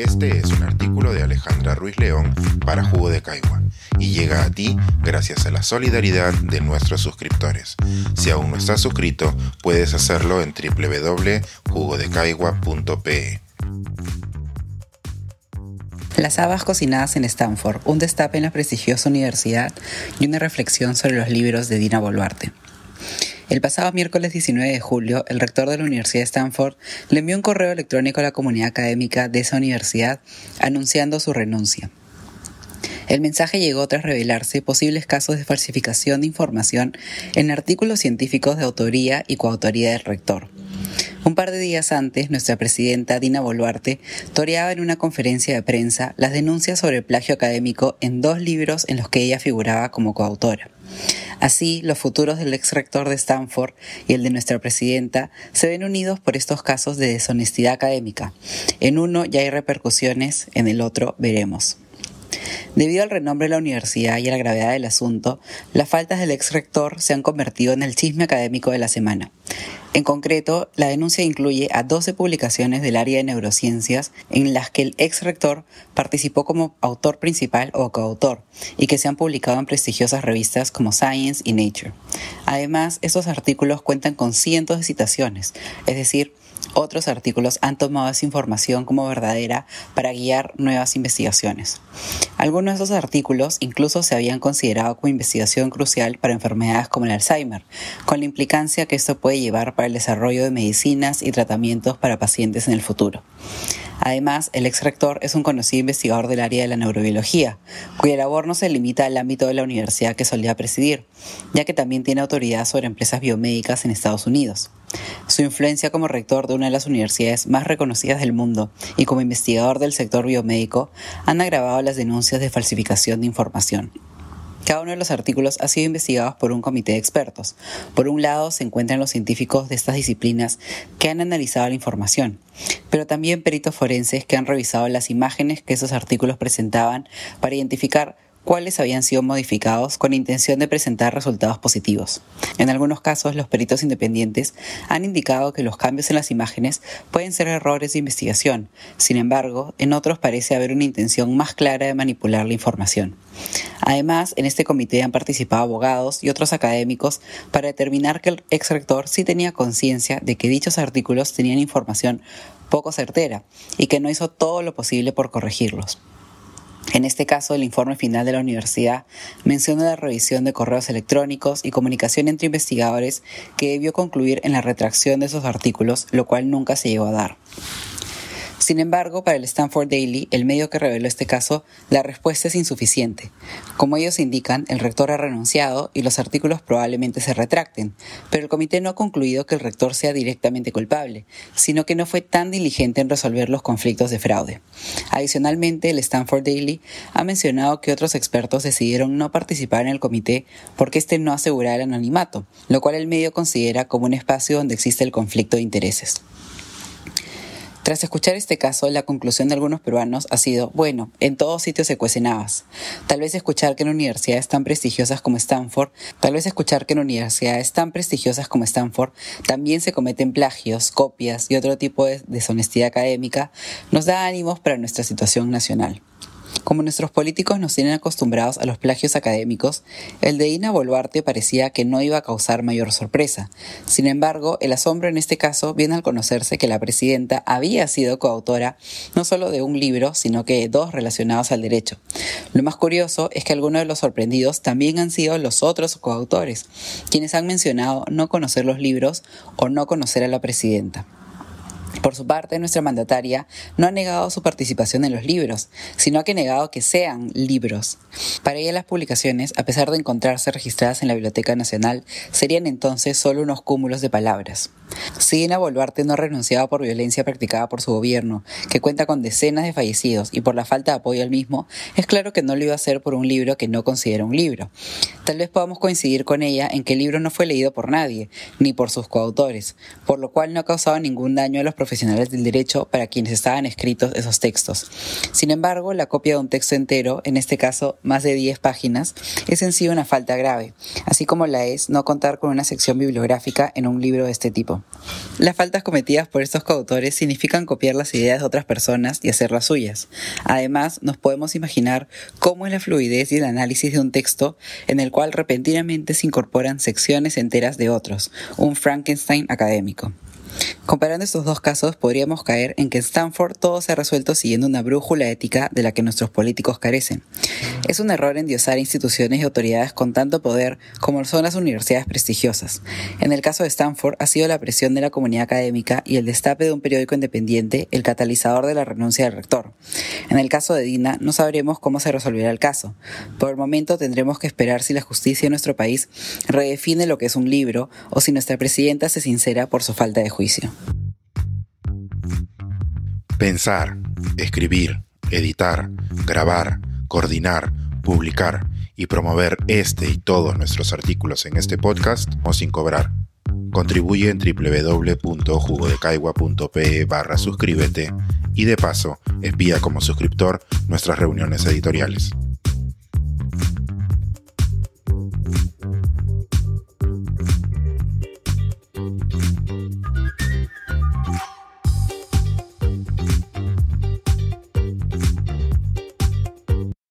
Este es un artículo de Alejandra Ruiz León para Jugo de Caigua y llega a ti gracias a la solidaridad de nuestros suscriptores. Si aún no estás suscrito, puedes hacerlo en www.jugodecaigua.pe. Las habas cocinadas en Stanford, un destape en la prestigiosa universidad y una reflexión sobre los libros de Dina Boluarte. El pasado miércoles 19 de julio, el rector de la Universidad de Stanford le envió un correo electrónico a la comunidad académica de esa universidad anunciando su renuncia. El mensaje llegó tras revelarse posibles casos de falsificación de información en artículos científicos de autoría y coautoría del rector. Un par de días antes, nuestra presidenta Dina Boluarte toreaba en una conferencia de prensa las denuncias sobre el plagio académico en dos libros en los que ella figuraba como coautora. Así, los futuros del ex rector de Stanford y el de nuestra presidenta se ven unidos por estos casos de deshonestidad académica. En uno ya hay repercusiones, en el otro veremos. Debido al renombre de la universidad y a la gravedad del asunto, las faltas del ex rector se han convertido en el chisme académico de la semana. En concreto, la denuncia incluye a 12 publicaciones del área de neurociencias en las que el ex rector participó como autor principal o coautor y que se han publicado en prestigiosas revistas como Science y Nature. Además, estos artículos cuentan con cientos de citaciones, es decir, otros artículos han tomado esa información como verdadera para guiar nuevas investigaciones. Algunos de esos artículos incluso se habían considerado como investigación crucial para enfermedades como el Alzheimer, con la implicancia que esto puede llevar para el desarrollo de medicinas y tratamientos para pacientes en el futuro. Además, el ex rector es un conocido investigador del área de la neurobiología, cuya labor no se limita al ámbito de la universidad que solía presidir, ya que también tiene autoridad sobre empresas biomédicas en Estados Unidos. Su influencia como rector de una de las universidades más reconocidas del mundo y como investigador del sector biomédico han agravado las denuncias de falsificación de información. Cada uno de los artículos ha sido investigado por un comité de expertos. Por un lado se encuentran los científicos de estas disciplinas que han analizado la información, pero también peritos forenses que han revisado las imágenes que esos artículos presentaban para identificar cuáles habían sido modificados con intención de presentar resultados positivos. En algunos casos, los peritos independientes han indicado que los cambios en las imágenes pueden ser errores de investigación. Sin embargo, en otros parece haber una intención más clara de manipular la información. Además, en este comité han participado abogados y otros académicos para determinar que el ex rector sí tenía conciencia de que dichos artículos tenían información poco certera y que no hizo todo lo posible por corregirlos. En este caso, el informe final de la universidad menciona la revisión de correos electrónicos y comunicación entre investigadores que debió concluir en la retracción de esos artículos, lo cual nunca se llegó a dar. Sin embargo, para el Stanford Daily, el medio que reveló este caso, la respuesta es insuficiente. Como ellos indican, el rector ha renunciado y los artículos probablemente se retracten, pero el comité no ha concluido que el rector sea directamente culpable, sino que no fue tan diligente en resolver los conflictos de fraude. Adicionalmente, el Stanford Daily ha mencionado que otros expertos decidieron no participar en el comité porque este no aseguraba el anonimato, lo cual el medio considera como un espacio donde existe el conflicto de intereses. Tras escuchar este caso, la conclusión de algunos peruanos ha sido, bueno, en todos sitios se cuecen habas. Tal vez escuchar que en universidades tan prestigiosas como Stanford, tal vez escuchar que en universidades tan prestigiosas como Stanford también se cometen plagios, copias y otro tipo de deshonestidad académica, nos da ánimos para nuestra situación nacional. Como nuestros políticos nos tienen acostumbrados a los plagios académicos, el de Ina Boluarte parecía que no iba a causar mayor sorpresa. Sin embargo, el asombro en este caso viene al conocerse que la presidenta había sido coautora no solo de un libro, sino que de dos relacionados al derecho. Lo más curioso es que algunos de los sorprendidos también han sido los otros coautores, quienes han mencionado no conocer los libros o no conocer a la presidenta. Por su parte, nuestra mandataria no ha negado su participación en los libros, sino que ha negado que sean libros. Para ella las publicaciones, a pesar de encontrarse registradas en la Biblioteca Nacional, serían entonces solo unos cúmulos de palabras. Si Dina Boluarte no renunciaba por violencia practicada por su gobierno, que cuenta con decenas de fallecidos y por la falta de apoyo al mismo, es claro que no lo iba a hacer por un libro que no considera un libro. Tal vez podamos coincidir con ella en que el libro no fue leído por nadie, ni por sus coautores, por lo cual no ha causado ningún daño a los profesionales del derecho para quienes estaban escritos esos textos. Sin embargo, la copia de un texto entero, en este caso más de 10 páginas, es en sí una falta grave, así como la es no contar con una sección bibliográfica en un libro de este tipo. Las faltas cometidas por estos coautores significan copiar las ideas de otras personas y hacerlas suyas. Además, nos podemos imaginar cómo es la fluidez y el análisis de un texto en el cual repentinamente se incorporan secciones enteras de otros, un Frankenstein académico. Comparando estos dos casos, podríamos caer en que en Stanford todo se ha resuelto siguiendo una brújula ética de la que nuestros políticos carecen. Es un error endiosar instituciones y autoridades con tanto poder como son las universidades prestigiosas. En el caso de Stanford, ha sido la presión de la comunidad académica y el destape de un periódico independiente el catalizador de la renuncia del rector. En el caso de Dina, no sabremos cómo se resolverá el caso. Por el momento tendremos que esperar si la justicia en nuestro país redefine lo que es un libro o si nuestra presidenta se sincera por su falta de juicio. Pensar, escribir, editar, grabar, coordinar, publicar y promover este y todos nuestros artículos en este podcast o sin cobrar. Contribuye en www.jugodecaigua.pe barra suscríbete y de paso espía como suscriptor nuestras reuniones editoriales.